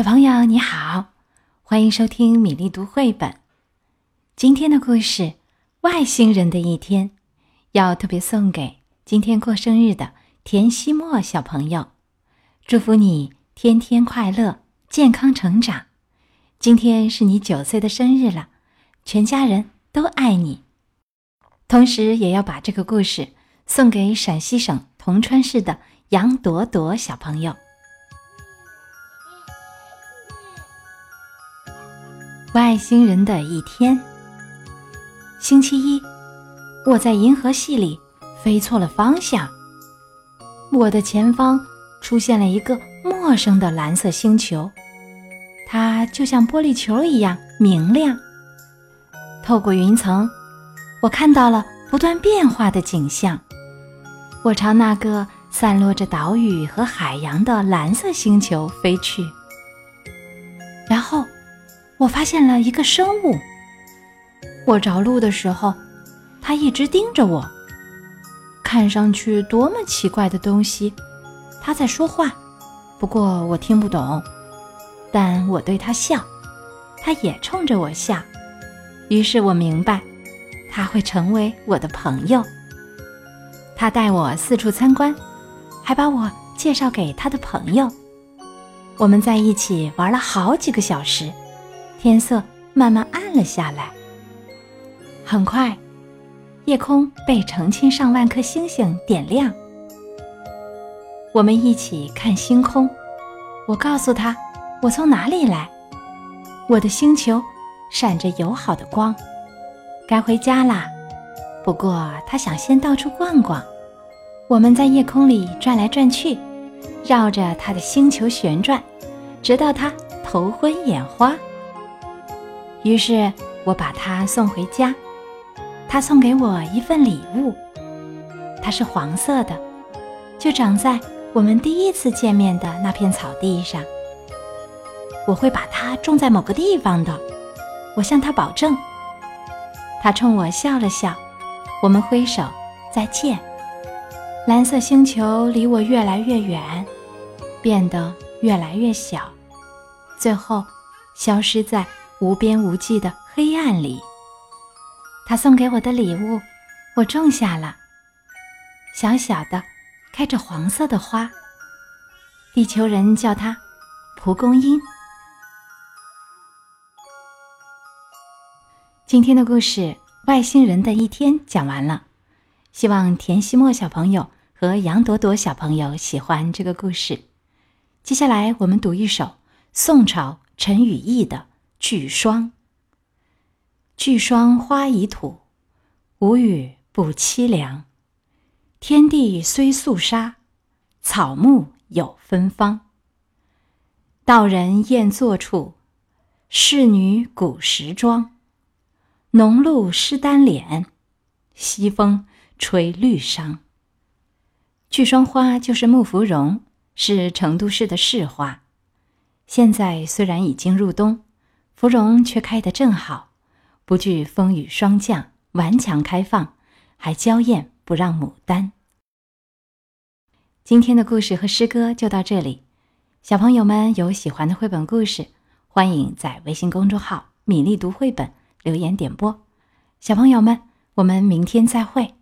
小朋友你好，欢迎收听米粒读绘本。今天的故事《外星人的一天》，要特别送给今天过生日的田希墨小朋友，祝福你天天快乐、健康成长。今天是你九岁的生日了，全家人都爱你。同时，也要把这个故事送给陕西省铜川市的杨朵朵小朋友。外星人的一天。星期一，我在银河系里飞错了方向。我的前方出现了一个陌生的蓝色星球，它就像玻璃球一样明亮。透过云层，我看到了不断变化的景象。我朝那个散落着岛屿和海洋的蓝色星球飞去，我发现了一个生物。我着陆的时候，它一直盯着我。看上去多么奇怪的东西！它在说话，不过我听不懂。但我对它笑，它也冲着我笑。于是我明白，它会成为我的朋友。他带我四处参观，还把我介绍给他的朋友。我们在一起玩了好几个小时。天色慢慢暗了下来。很快，夜空被成千上万颗星星点亮。我们一起看星空。我告诉他，我从哪里来。我的星球闪着友好的光。该回家啦。不过他想先到处逛逛。我们在夜空里转来转去，绕着他的星球旋转，直到他头昏眼花。于是我把它送回家，他送给我一份礼物，它是黄色的，就长在我们第一次见面的那片草地上。我会把它种在某个地方的，我向他保证。他冲我笑了笑，我们挥手再见。蓝色星球离我越来越远，变得越来越小，最后消失在。无边无际的黑暗里，他送给我的礼物，我种下了。小小的，开着黄色的花。地球人叫它蒲公英。今天的故事《外星人的一天》讲完了，希望田希墨小朋友和杨朵朵小朋友喜欢这个故事。接下来我们读一首宋朝陈与义的。巨霜，巨霜花已吐，无雨不凄凉。天地虽肃杀，草木有芬芳。道人宴坐处，仕女古时妆。浓露湿丹脸，西风吹绿裳。巨霜花就是木芙蓉，是成都市的市花。现在虽然已经入冬。芙蓉却开得正好，不惧风雨霜降，顽强开放，还娇艳不让牡丹。今天的故事和诗歌就到这里，小朋友们有喜欢的绘本故事，欢迎在微信公众号“米粒读绘本”留言点播。小朋友们，我们明天再会。